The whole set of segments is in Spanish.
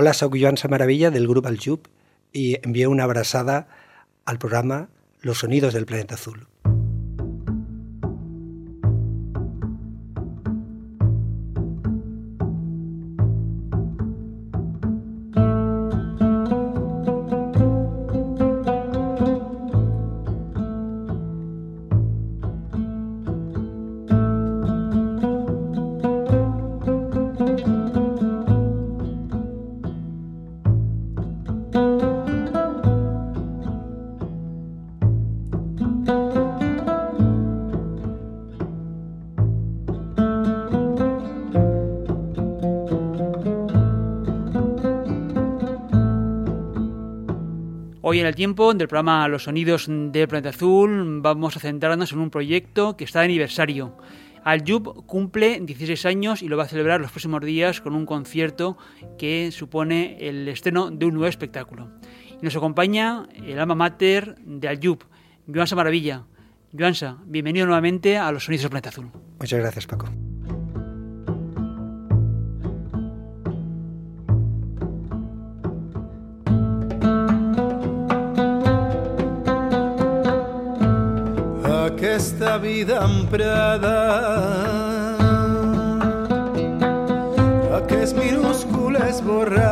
Hola, soy Joan Samaravilla del grupo Aljub y envío una abrazada al programa Los Sonidos del Planeta Azul. Tiempo del programa Los Sonidos del Planeta Azul vamos a centrarnos en un proyecto que está de aniversario. Aljub cumple 16 años y lo va a celebrar los próximos días con un concierto que supone el estreno de un nuevo espectáculo. Y nos acompaña el alma mater de Aljub, Joansa Maravilla. Joansa, bienvenido nuevamente a Los Sonidos del Planeta Azul. Muchas gracias, Paco. Aquesta vida emprada. Aquest minúscul esborrany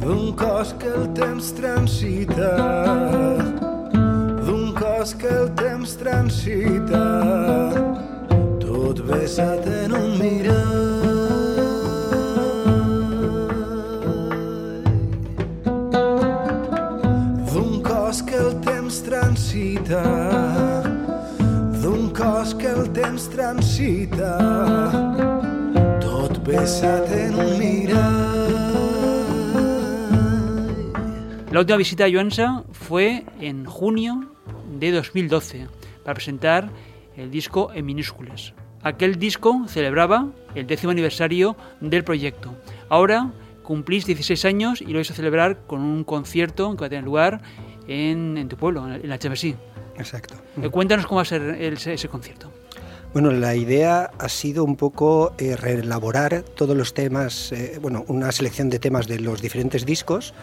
d'un cos que el temps transita d'un cos que el temps transita. Tot besat en un mirar transita tot besat en un La última visita a Joansa fue en junio de 2012 para presentar el disco en minúsculas. Aquel disco celebraba el décimo aniversario del proyecto. Ahora cumplís 16 años y lo vais a celebrar con un concierto que va a tener lugar en, tu pueblo, en la HMSI. Exacto. Eh, cuéntanos cómo va a ser ese, concierto. Bueno, la idea ha sido un poco eh, reelaborar todos los temas, eh, bueno, una selección de temas de los diferentes discos,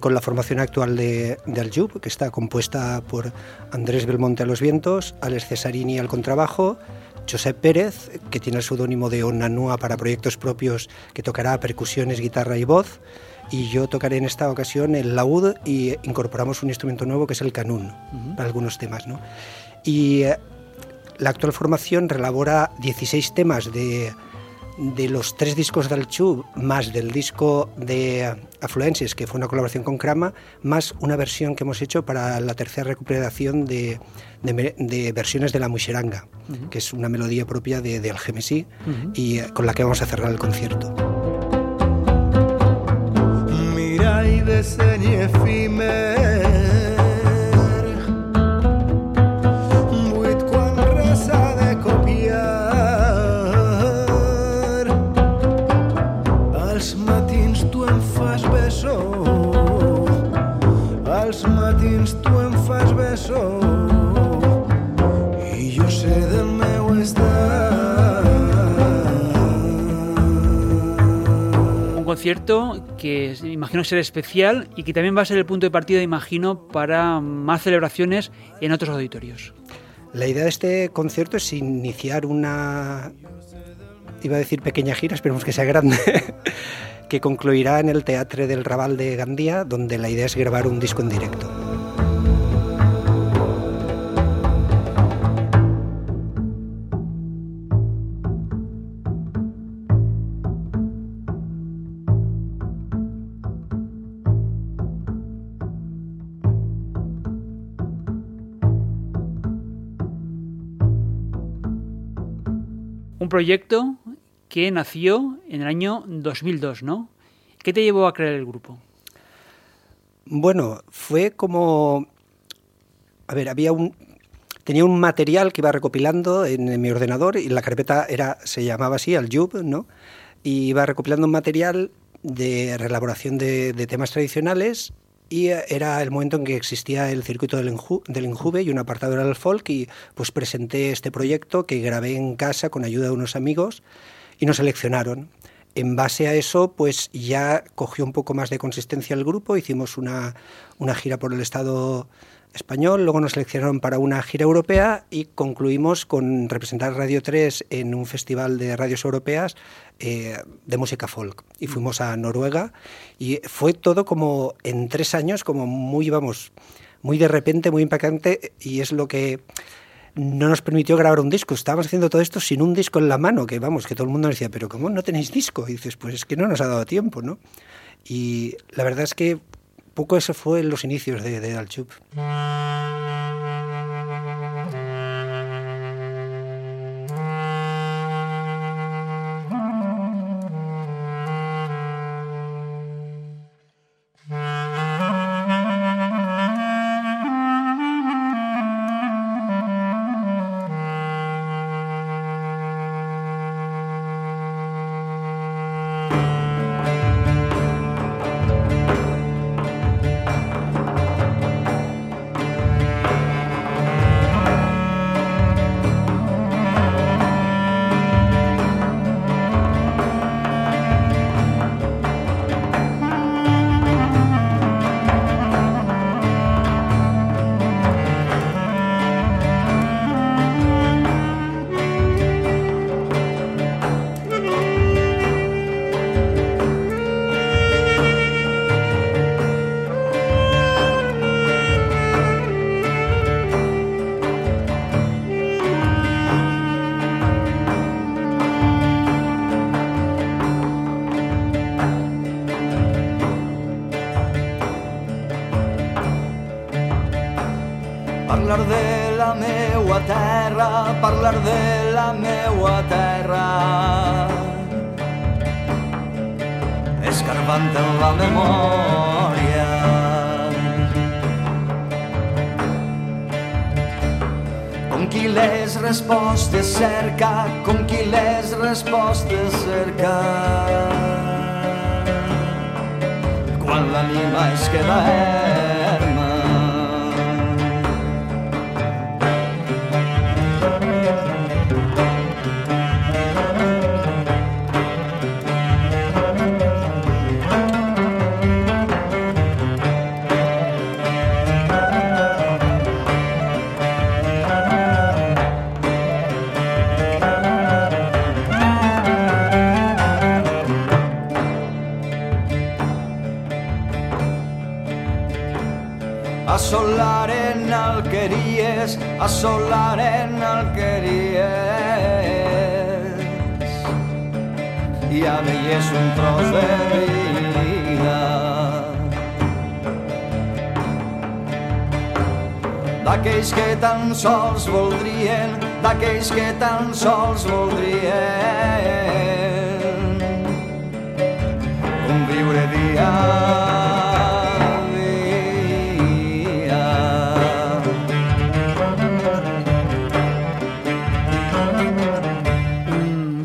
con la formación actual de, de Aljub, que está compuesta por Andrés Belmonte a los vientos, Alex Cesarini al contrabajo, Josep Pérez, que tiene el seudónimo de Onanua para proyectos propios, que tocará percusiones, guitarra y voz, y yo tocaré en esta ocasión el laúd y incorporamos un instrumento nuevo que es el canún para algunos temas. ¿no? Y eh, la actual formación relabora 16 temas de, de los tres discos del Chu, más del disco de Afluences, que fue una colaboración con Krama, más una versión que hemos hecho para la tercera recuperación de, de, versiones de la Muxeranga, que es una melodía propia de, de Algemesí y eh, con la que vamos a cerrar el concierto. disseny efímer concierto que imagino ser especial y que también va a ser el punto de partida, imagino, para más celebraciones en otros auditorios. La idea de este concierto es iniciar una, iba a decir pequeña gira, esperemos que sea grande, que concluirá en el Teatro del Raval de Gandía, donde la idea es grabar un disco en directo. Proyecto que nació en el año 2002, ¿no? ¿Qué te llevó a crear el grupo? Bueno, fue como... A ver, había un... Tenía un material que iba recopilando en, mi ordenador y la carpeta era, se llamaba así, Aljub, ¿no? Y iba recopilando un material de reelaboración de, de temas tradicionales y era el momento en que existía el circuito del, del Injuve y un apartado era el folk y pues presenté este proyecto que grabé en casa con ayuda de unos amigos y nos seleccionaron. En base a eso, pues ya cogió un poco más de consistencia el grupo, hicimos una, una gira por el Estado español, luego nos seleccionaron para una gira europea y concluimos con representar Radio 3 en un festival de radios europeas eh, de música folk. Y fuimos a Noruega y fue todo como en tres años, como muy, vamos, muy de repente, muy impactante y es lo que no nos permitió grabar un disco. Estábamos haciendo todo esto sin un disco en la mano, que vamos, que todo el mundo decía, pero ¿cómo no tenéis disco? Y dices, pues es que no nos ha dado tiempo, ¿no? Y la verdad es que poco eso fue los inicios de, de Dalchup. Escarbant en la memòria. Com qui les respostes cerca, com qui les respostes cerca. Quan l'anima es queda erma. Alqueries, assolaren alqueries. Ja veies un tros de vida. D'aquells que tan sols voldrien, d'aquells que tan sols voldrien conviure dia a dia.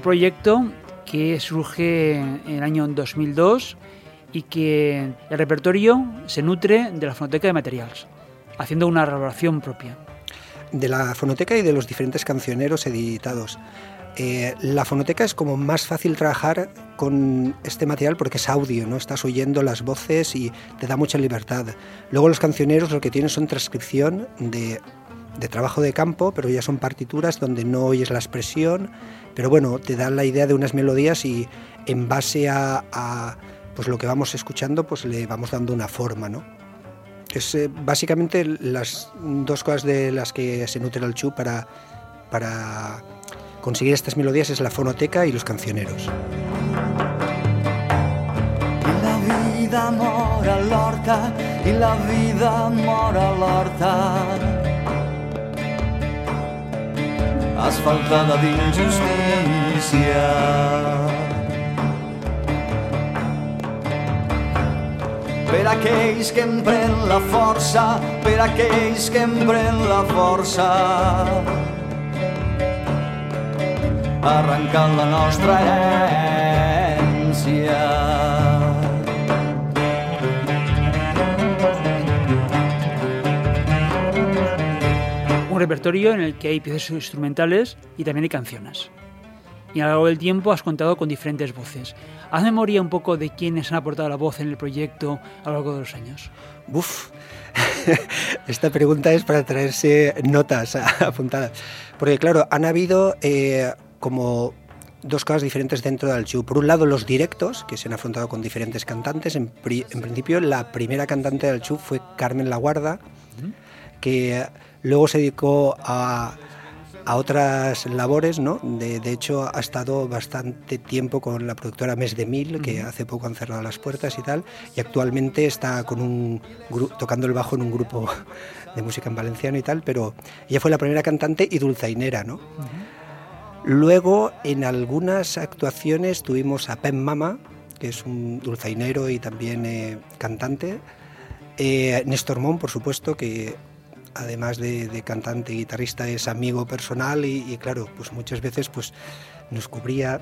Proyecto que surge en el año 2002 y que el repertorio se nutre de la fonoteca de materials, haciendo una elaboración propia. de la fonoteca y de los diferentes cancioneros editados. Eh, la fonoteca es como más fácil trabajar con este material porque es audio, ¿no? Estás oyendo las voces y te da mucha libertad. Luego los cancioneros lo que tienen son transcripción de, de trabajo de campo, pero ya son partituras donde no oyes la expresión, pero bueno, te dan la idea de unas melodías y en base a, pues lo que vamos escuchando, pues le vamos dando una forma, ¿no? Es eh, básicamente las dos cosas de las que se nutre el chu para, para conseguir estas melodías es la fonoteca y los cancioneros. Vida mor a l'horta, i la vida mor a l'horta. Asfaltada d'injustícia. Per aquells que empren la força, per aquells que empren la força. Arrencant la nostra herència. Repertorio en el que hay piezas instrumentales y también hay canciones. y a lo largo del tiempo has contado con diferentes voces. Haz memoria un poco de quiénes han aportado la voz en el proyecto a lo largo de los años. Uf, esta pregunta es para traerse notas apuntadas. Porque claro, han habido eh, como dos cosas diferentes dentro del show. Por un lado, los directos, que se han afrontado con diferentes cantantes. En, principio, la primera cantante del show fue Carmen La Guarda, que luego se dedicó a, a otras labores, ¿no? De, hecho, ha estado bastante tiempo con la productora Mes de Mil, que hace poco han cerrado las puertas y tal, y actualmente está con un tocando el bajo en un grupo de música en valenciano y tal, pero ella fue la primera cantante y dulzainera, ¿no? Luego, en algunas actuaciones tuvimos a Pen Mama, que es un dulzainero y también eh, cantante. Eh, Néstor Mon, por supuesto, que además de, cantante y guitarrista es amigo personal y, claro, pues muchas veces pues nos cubría.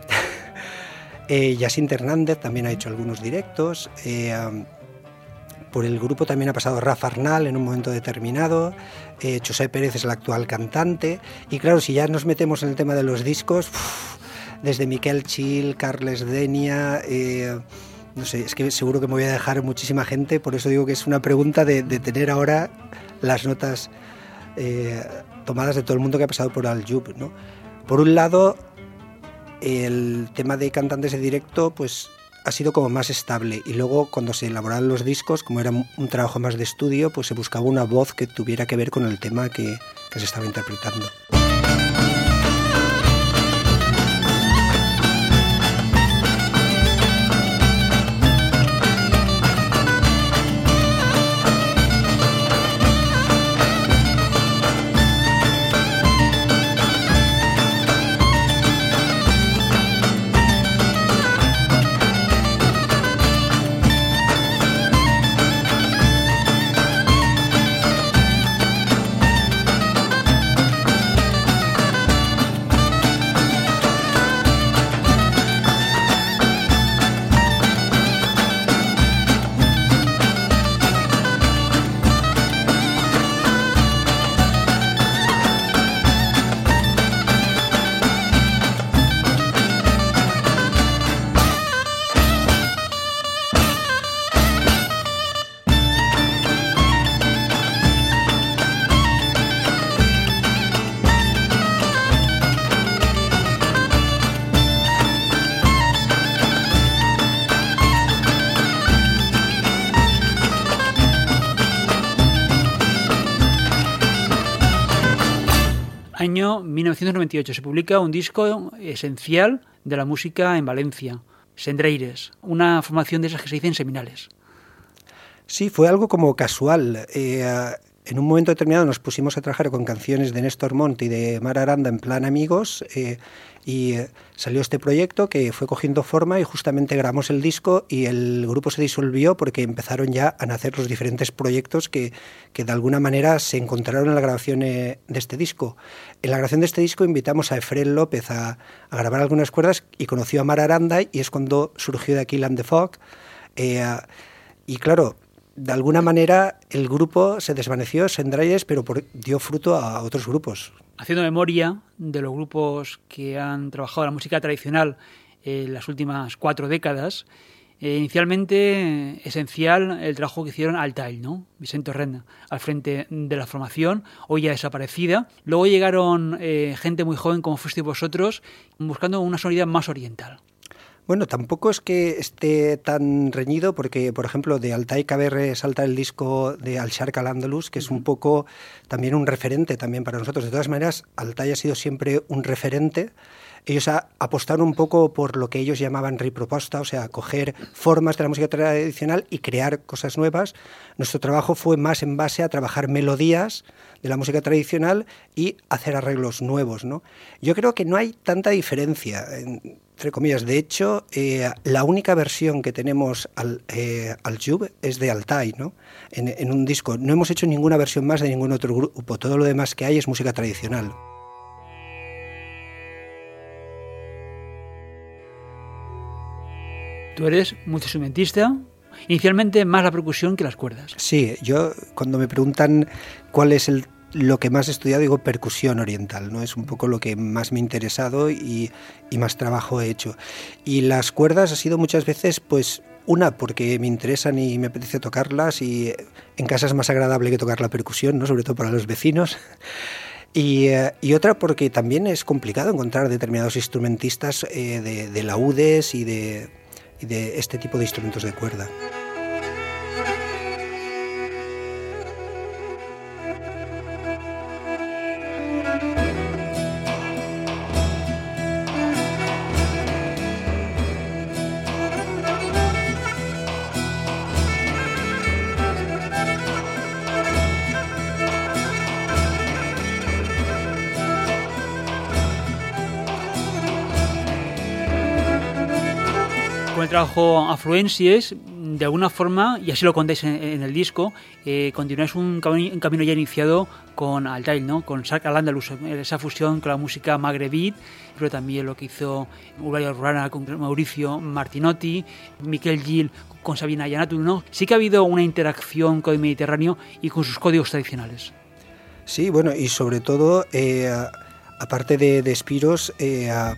eh, Yacinta Hernández también ha hecho algunos directos. Eh, por el grupo también ha pasado Rafa Arnal en un momento determinado. Eh, José Pérez es el actual cantante. Y claro, si ya nos metemos en el tema de los discos, desde Miquel Chil, Carles Denia. Eh, no sé, es que seguro que me voy a dejar muchísima gente, por eso digo que es una pregunta de, tener ahora las notas eh, tomadas de todo el mundo que ha pasado por Aljub. Por un lado, el tema de cantantes de directo, pues ha sido como más estable y luego cuando se elaboraban los discos, como era un trabajo más de estudio, pues se buscaba una voz que tuviera que ver con el tema que se estaba interpretando. Año 1998 se publica un disco esencial de la música en Valencia, Sendreires, una formación de esas que se dicen seminales. Sí, fue algo como casual. Eh, en un momento determinado nos pusimos a trabajar con canciones de Néstor Montt y de Mar Aranda en plan amigos eh, y eh, salió este proyecto que fue cogiendo forma y justamente grabamos el disco y el grupo se disolvió porque empezaron ya a nacer los diferentes proyectos que, que de alguna manera se encontraron en la grabación eh, de este disco. En la grabación de este disco invitamos a Efrén López a, grabar algunas cuerdas y conoció a Mar Aranda y es cuando surgió de aquí Land the Fog. y claro, de alguna manera el grupo se desvaneció, Sendrayes, pero dio fruto a otros grupos. Haciendo memoria de los grupos que han trabajado la música tradicional en las últimas cuatro décadas, eh, inicialmente esencial el trabajo que hicieron Altail, ¿no? Vicente Orrenda, al frente de la formación, hoy ya desaparecida. Luego llegaron eh, gente muy joven como fuisteis vosotros, buscando una sonoridad más oriental. Bueno, tampoco es que esté tan reñido porque, por ejemplo, de Altai Caberre salta el disco de Al Shark al Andalus, que es un poco también un referente también para nosotros. De todas maneras, Altai ha sido siempre un referente. Ellos apostaron un poco por lo que ellos llamaban riproposta, o sea, coger formas de la música tradicional y crear cosas nuevas. Nuestro trabajo fue más en base a trabajar melodías de la música tradicional y hacer arreglos nuevos. ¿no? Yo creo que no hay tanta diferencia entre comillas. De hecho, eh, la única versión que tenemos al, eh, al Jube es de Altai, ¿no? En, un disco. No hemos hecho ninguna versión más de ningún otro grupo. Todo lo demás que hay es música tradicional. Tú eres multiinstrumentista, inicialmente más la percusión que las cuerdas. Sí, yo cuando me preguntan cuál es el lo que más he estudiado, digo, percusión oriental, ¿no? Es un poco lo que más me ha interesado y, y más trabajo he hecho. Y las cuerdas ha sido muchas veces, pues, una, porque me interesan y me apetece tocarlas y en casa es más agradable que tocar la percusión, ¿no? sobre todo para los vecinos. Y, eh, y otra porque también es complicado encontrar determinados instrumentistas eh, de, de laúdes y de, y de este tipo de instrumentos de cuerda. Trabajo Afluencies, de alguna forma, y así lo contáis en, en el disco, eh, continuáis un, cami- un camino ya iniciado con Altail, ¿no? con Sark al Andalus, esa fusión con la música magrebí, pero también lo que hizo Uralia Rana con Mauricio Martinotti, Miquel Gil con Sabina Yanatu, ¿no? Sí que ha habido una interacción con el Mediterráneo y con sus códigos tradicionales. Sí, bueno, y sobre todo, eh, aparte de, de Spiros, eh, a-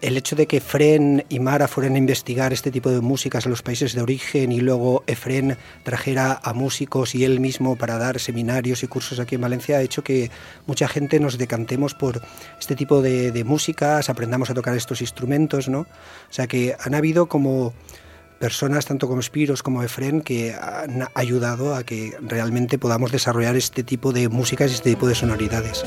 el hecho de que Efren y Mara fueran a investigar este tipo de músicas a los países de origen y luego Efren trajera a músicos y él mismo para dar seminarios y cursos aquí en Valencia ha hecho que mucha gente nos decantemos por este tipo de, de músicas, aprendamos a tocar estos instrumentos, ¿no? O sea que han habido como personas, tanto como Spiros como Efren, que han ayudado a que realmente podamos desarrollar este tipo de músicas y este tipo de sonoridades.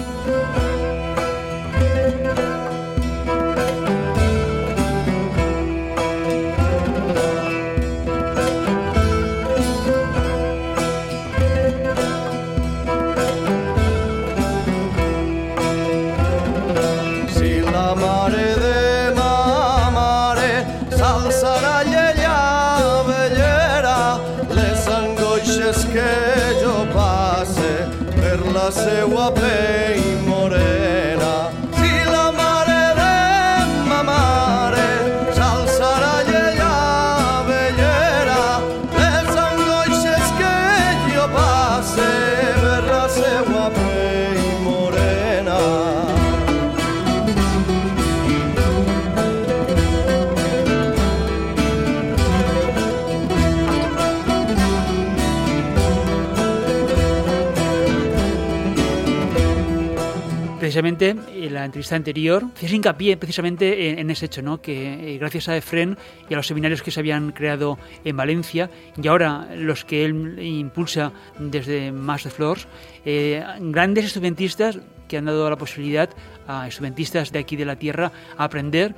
Precisamente en la entrevista anterior hacías hincapié precisamente en, ese hecho, ¿no? que eh, gracias a Efren y a los seminarios que se habían creado en Valencia y ahora los que él impulsa desde Más de Flores, eh, grandes instrumentistas que han dado la posibilidad a instrumentistas de aquí de la tierra a aprender,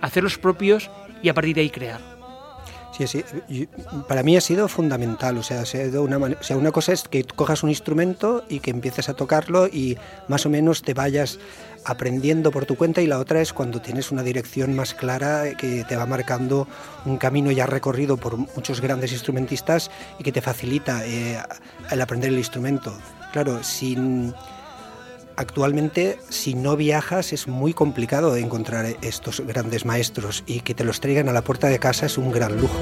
a hacer los propios y a partir de ahí crear. Sí, sí. Para mí ha sido fundamental. O sea, ha sido una, o sea, una cosa es que cojas un instrumento y que empieces a tocarlo y más o menos te vayas aprendiendo por tu cuenta y la otra es cuando tienes una dirección más clara que te va marcando un camino ya recorrido por muchos grandes instrumentistas y que te facilita eh, el aprender el instrumento. Claro, sin actualmente si no viajas es muy complicado encontrar estos grandes maestros y que te los traigan a la puerta de casa es un gran lujo.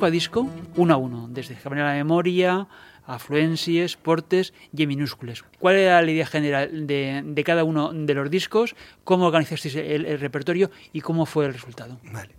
Disco a disco, uno a uno, desde cambiar la memoria, afluencias, portes y minúsculas. ¿Cuál era la idea general de, cada uno de los discos? ¿Cómo organizasteis el, repertorio y cómo fue el resultado? Vale.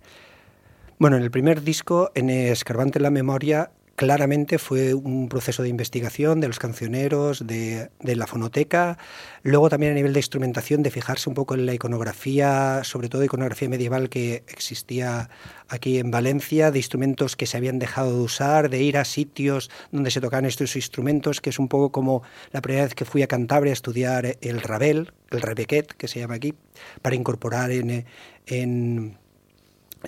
Bueno, en el primer disco, en Escarbante la Memoria, claramente fue un proceso de investigación de los cancioneros, de, la fonoteca, luego también a nivel de instrumentación, de fijarse un poco en la iconografía, sobre todo iconografía medieval que existía aquí en Valencia, de instrumentos que se habían dejado de usar, de ir a sitios donde se tocaban estos instrumentos, que es un poco como la primera vez que fui a Cantabria a estudiar el rabel, el rebequet, que se llama aquí, para incorporar en, en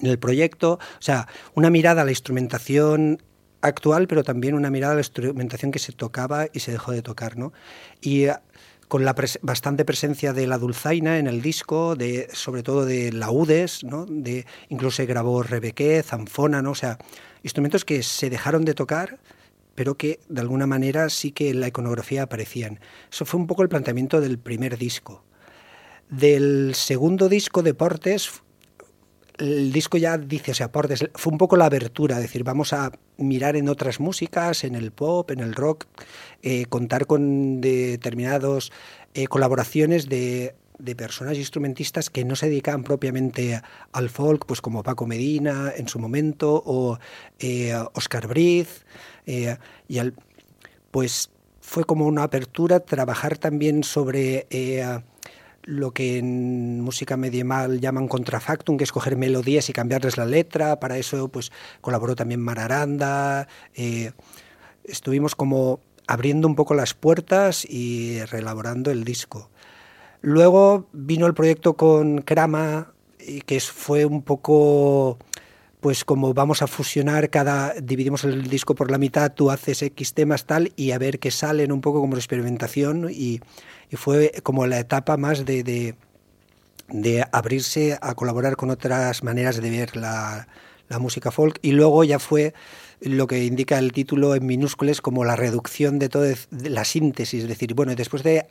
el proyecto, o sea, una mirada a la instrumentación actual, pero también una mirada a la instrumentación que se tocaba y se dejó de tocar. ¿no? Y eh, con la bastante presencia de la dulzaina en el disco, de, sobre todo de laudes, ¿no? de, incluso grabó rebequé, zanfona, ¿no? o sea, instrumentos que se dejaron de tocar pero que de alguna manera sí que en la iconografía aparecían. Eso fue un poco el planteamiento del primer disco. Del segundo disco, Deportes, el disco ya dice, o sea, aportes, fue un poco la abertura, es decir, vamos a mirar en otras músicas, en el pop, en el rock, eh, contar con determinados eh, colaboraciones de, de personas instrumentistas que no se dedicaban propiamente al folk, pues como Paco Medina en su momento, o eh, Oscar Briz, y al, pues fue como una apertura trabajar también sobre lo que en música medieval llaman contrafactum, que es coger melodías y cambiarles la letra. Para eso pues colaboró también Mararanda. Eh, estuvimos como abriendo un poco las puertas y reelaborando el disco. Luego vino el proyecto con Krama, que fue un poco pues como vamos a fusionar cada, dividimos el disco por la mitad, tú haces X temas tal y a ver qué salen un poco como experimentación y, fue como la etapa más de, de, abrirse a colaborar con otras maneras de ver la, la música folk. Y luego ya fue lo que indica el título en minúsculas como la reducción de toda la síntesis, es decir, bueno, después de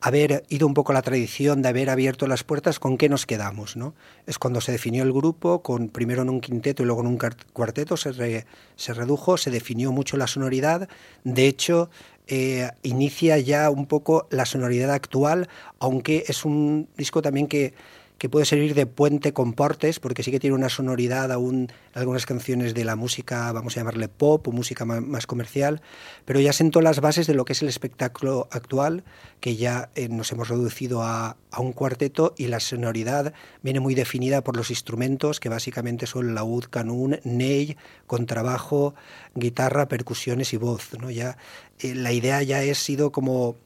haber ido un poco a la tradición, de haber abierto las puertas, ¿con qué nos quedamos? ¿no? Es cuando se definió el grupo, con primero en un quinteto y luego en un cuarteto, se, se redujo, se definió mucho la sonoridad, de hecho, eh, inicia ya un poco la sonoridad actual, aunque es un disco también que que puede servir de puente con portes, porque sí que tiene una sonoridad aún algunas canciones de la música, vamos a llamarle pop o música más comercial, pero ya sentó las bases de lo que es el espectáculo actual, que ya eh, nos hemos reducido a, un cuarteto y la sonoridad viene muy definida por los instrumentos, que básicamente son laúd, canún, ney, contrabajo, guitarra, percusiones y voz. ¿no? Ya, eh, la idea ya ha sido como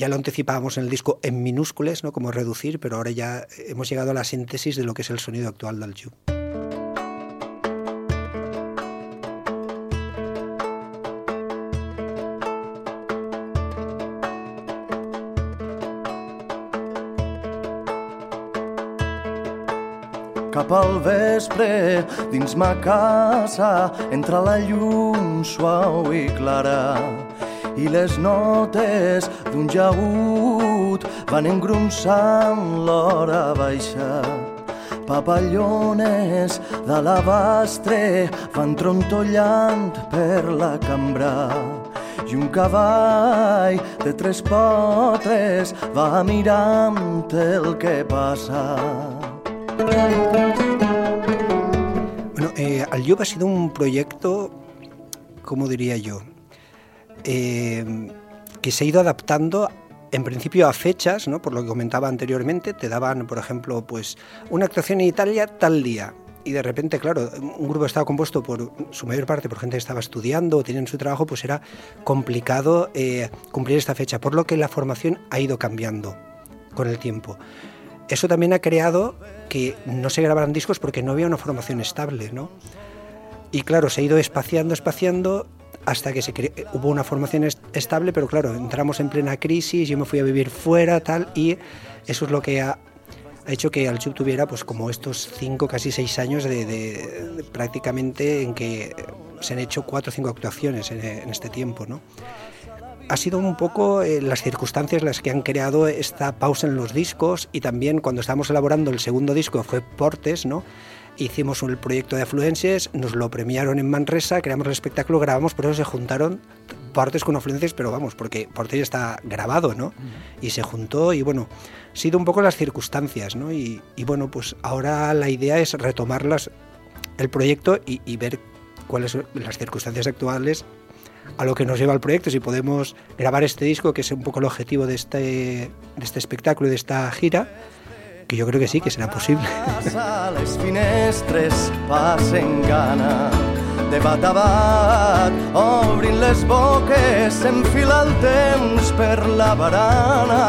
ya lo anticipábamos en el disco en minúsculas, ¿no? como reducir, pero ahora ya hemos llegado a la síntesis de lo que es el sonido actual del Ju. Cap al vespre, dins ma casa, entra la llum suau i clara i les notes d'un jagut van engronsant l'hora baixa. Papallones d'alabastre van trontollant per la cambra i un cavall de tres potres va mirant el que passa. Bueno, eh, el Llop ha sido un proyecto, como diría yo, Eh, que se ha ido adaptando en principio a fechas, ¿no? por lo que comentaba anteriormente, te daban, por ejemplo, pues una actuación en Italia tal día. Y de repente, claro, un grupo estaba compuesto por su mayor parte por gente que estaba estudiando o tenían su trabajo, pues era complicado eh, cumplir esta fecha, por lo que la formación ha ido cambiando con el tiempo. Eso también ha creado que no se grabaran discos porque no había una formación estable, ¿no? Y claro, se ha ido espaciando, espaciando hasta que se hubo una formación estable, pero claro, entramos en plena crisis, yo me fui a vivir fuera, tal, y eso es lo que ha, hecho que Alchub tuviera pues como estos cinco, casi seis años de, prácticamente en que se han hecho cuatro o cinco actuaciones en, este tiempo, ¿no? Ha sido un poco eh, las circunstancias las que han creado esta pausa en los discos y también cuando estábamos elaborando el segundo disco fue Portes, ¿no? Hicimos el proyecto de Afluencias, nos lo premiaron en Manresa, creamos el espectáculo, grabamos, por eso se juntaron partes con Afluencias, pero vamos, porque parte ya está grabado, ¿no? Y se juntó y bueno, ha sido un poco las circunstancias, ¿no? Y, bueno, pues ahora la idea es retomarlas, el proyecto y, y ver cuáles son las circunstancias actuales a lo que nos lleva el proyecto, si podemos grabar este disco, que es un poco el objetivo de este, de este espectáculo y de esta gira, que jo crec que sí, que serà possible. Les finestres passen gana de bat a bat, obrint les boques, s'enfila el temps per la barana.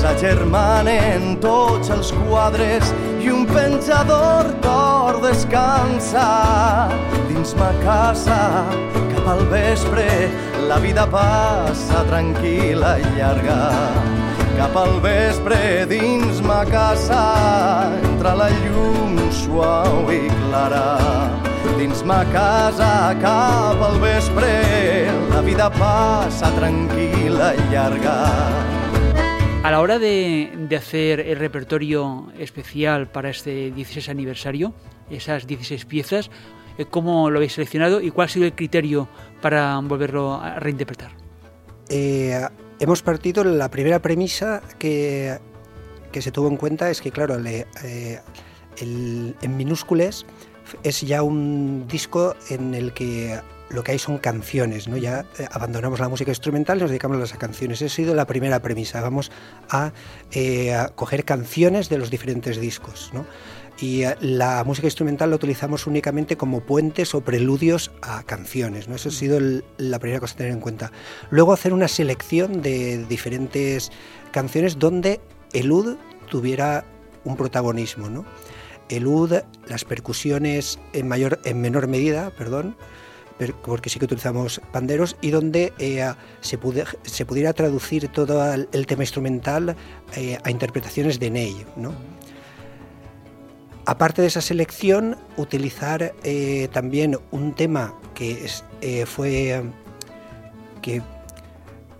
S'agermanen tots els quadres i un penjador d'or descansa dins ma casa cap al vespre la vida passa tranquil·la i llarga cap al vespre dins ma casa entra la llum suau i clara dins ma casa cap al vespre la vida passa tranquil·la i llarga A la hora de, de, hacer el repertorio especial para este 16 aniversario, esas 16 piezas, eh, ¿cómo lo habéis seleccionado y cuál ha sido el criterio para volverlo a reinterpretar? Eh, hemos partido, la primera premisa que, que se tuvo en cuenta es que, claro, eh, el, en minúsculas es ya un disco en el que lo que hay son canciones, ¿no? Ya eh, abandonamos la música instrumental y nos dedicamos a las canciones. Esa ha sido la primera premisa. Vamos a, eh, a coger canciones de los diferentes discos, ¿no? y eh, la música instrumental la utilizamos únicamente como puentes o preludios a canciones. ¿no? Eso ha sido la primera cosa a tener en cuenta. Luego hacer una selección de diferentes canciones donde el UD tuviera un protagonismo. ¿no? El UD, las percusiones en, mayor, en menor medida, perdón, porque sí que utilizamos panderos, y donde eh, se, se, pudiera traducir todo el, tema instrumental eh, a interpretaciones de Ney. ¿no? Aparte de esa selección, utilizar eh, también un tema que fue que,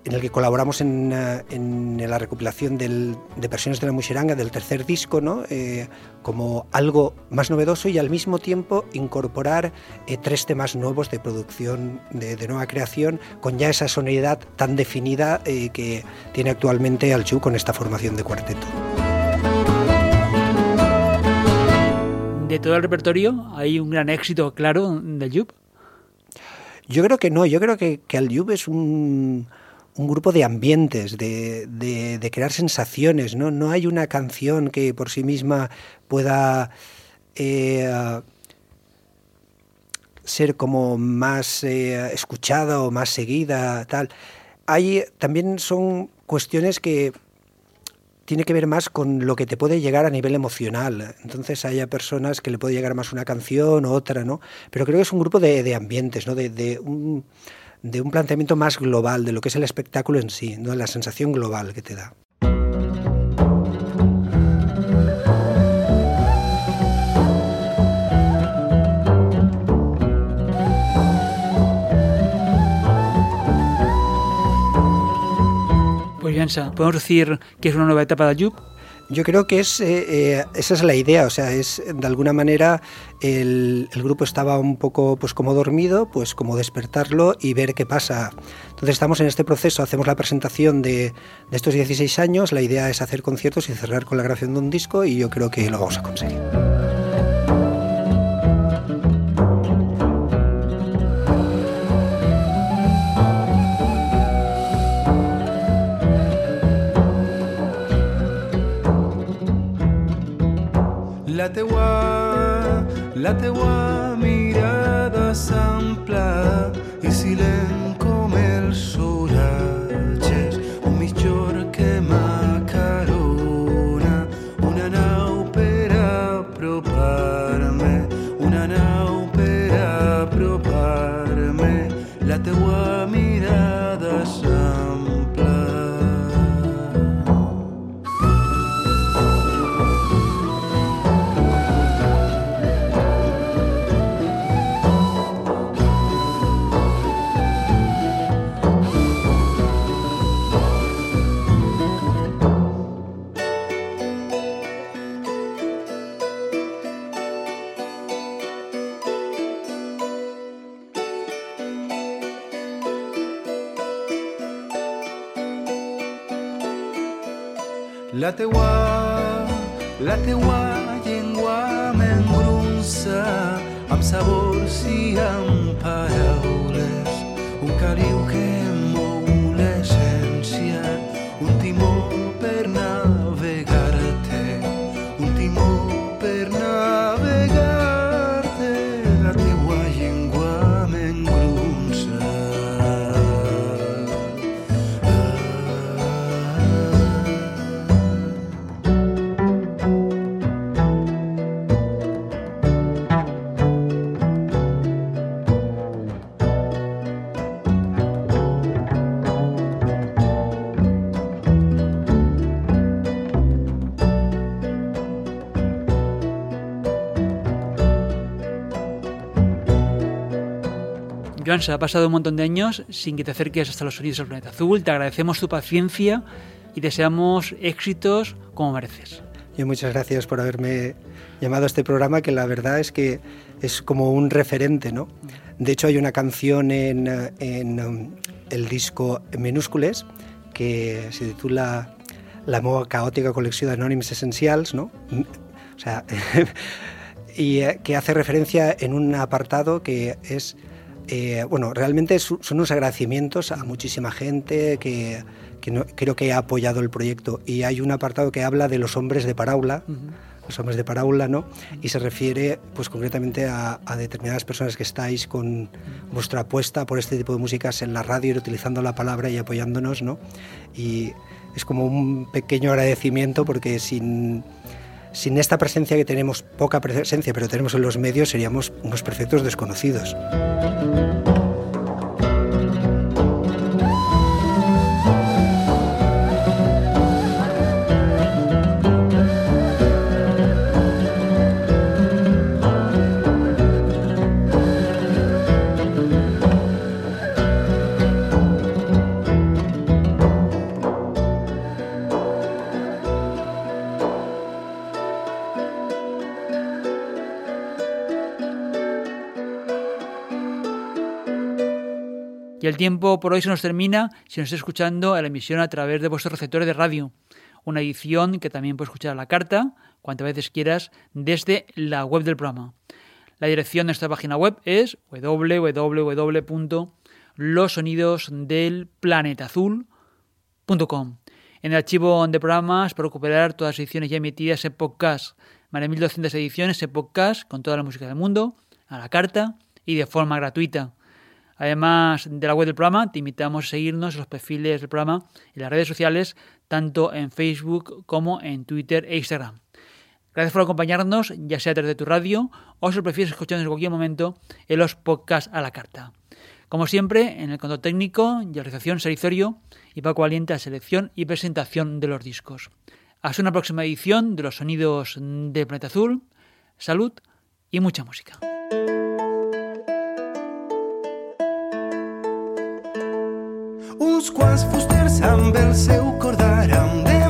en el que colaboramos en, eh, la recopilación de versiones de la Muxeranga del tercer disco, ¿no? como algo más novedoso y al mismo tiempo incorporar tres temas nuevos de producción, de, de, nueva creación, con ya esa sonoridad tan definida que tiene actualmente Alchu con esta formación de cuarteto. de todo el repertorio hay un gran éxito claro del Yub? Yo creo que no, yo creo que, que el Yub es un, un grupo de ambientes, de, de, crear sensaciones, ¿no? No hay una canción que por sí misma pueda eh, ser como más eh, escuchada o más seguida, tal. Hay, también son cuestiones que tiene que ver más con lo que te puede llegar a nivel emocional. Entonces haya personas que le puede llegar más una canción o otra, ¿no? Pero creo que es un grupo de, ambientes, ¿no? De, un, de un planteamiento más global de lo que es el espectáculo en sí, ¿no? La sensación global que te da. ¿podemos decir que es una nueva etapa de Ayub? Yo creo que es, eh, eh, esa es la idea, o sea, es de alguna manera el, grupo estaba un poco pues como dormido, pues como despertarlo y ver qué pasa. Entonces estamos en este proceso, hacemos la presentación de, de estos 16 años, la idea es hacer conciertos y cerrar con la grabación de un disco y yo creo que lo vamos a conseguir. La teua, mirada s'ampla i silent la teua llengua m'engrunça amb sabors i Joan, se ha pasado un montón de años sin que te acerques hasta los sonidos del planeta azul. Te agradecemos tu paciencia y deseamos éxitos como mereces. Y muchas gracias por haberme llamado a este programa, que la verdad es que es como un referente, ¿no? De hecho, hay una canción en, en um, el disco Minúscules que se titula La meva caòtica col·lecció d'anònims essencials, ¿no? O sea, y eh, que hace referencia en un apartado que es eh, bueno, realmente son unos agradecimientos a muchísima gente que, que no, creo que ha apoyado el proyecto. Y hay un apartado que habla de los hombres de Paraula, uh -huh. los hombres de Paraula, ¿no? Y se refiere, pues concretamente a, a, determinadas personas que estáis con vuestra apuesta por este tipo de músicas en la radio, utilizando la palabra y apoyándonos, ¿no? Y es como un pequeño agradecimiento porque sin sin esta presencia que tenemos, poca presencia, pero tenemos en los medios, seríamos unos perfectos desconocidos. Y el tiempo por hoy se nos termina si nos está escuchando a la emisión a través de vuestros receptores de radio. Una edición que también puedes escuchar a la carta, cuantas veces quieras, desde la web del programa. La dirección de nuestra página web es www.losonidosdelplanetazul.com. En el archivo de programas para recuperar todas las ediciones ya emitidas en podcast, más de 1200 ediciones en podcast con toda la música del mundo, a la carta y de forma gratuita. Además de la web del programa, te invitamos a seguirnos en los perfiles del programa en las redes sociales, tanto en Facebook como en Twitter e Instagram. Gracias por acompañarnos, ya sea a través de tu radio o si lo prefieres escucharnos en cualquier momento en los podcasts a la carta. Como siempre, en el control técnico y realización Serizorio y Paco Valiente a selección y presentación de los discos. Hasta una próxima edición de los sonidos de Planeta Azul. Salud y mucha música. Uns quants fusters amb el seu cordaram de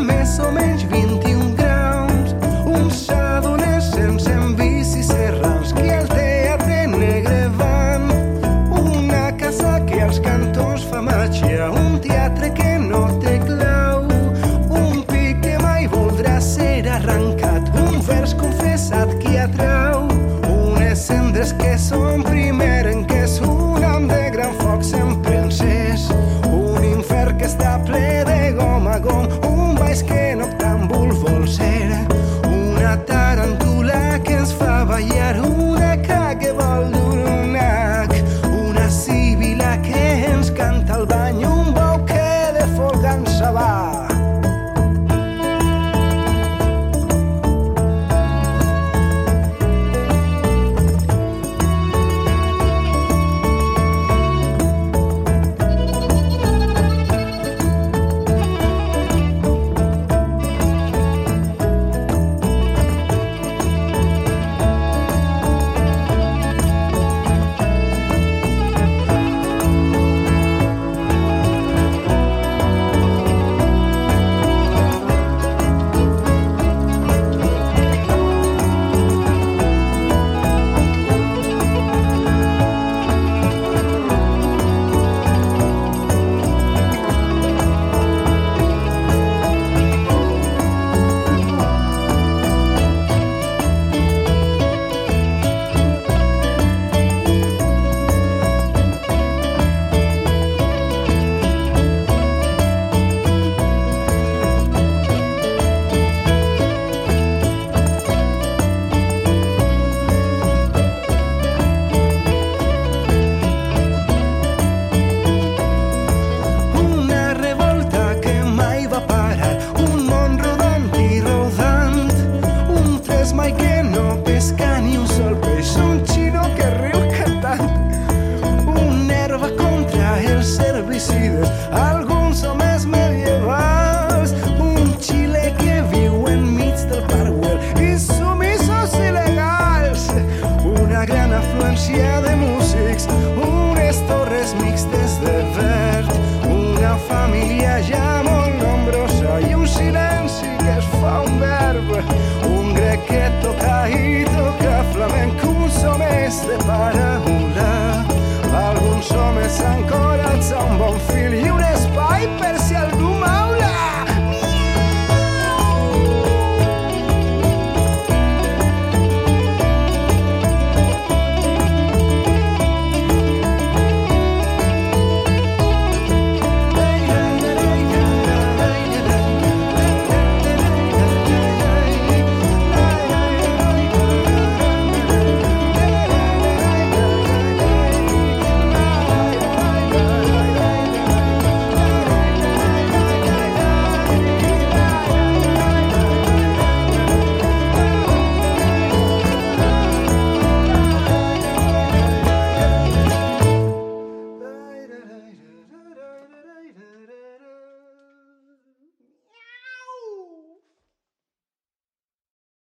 Con you. Hughes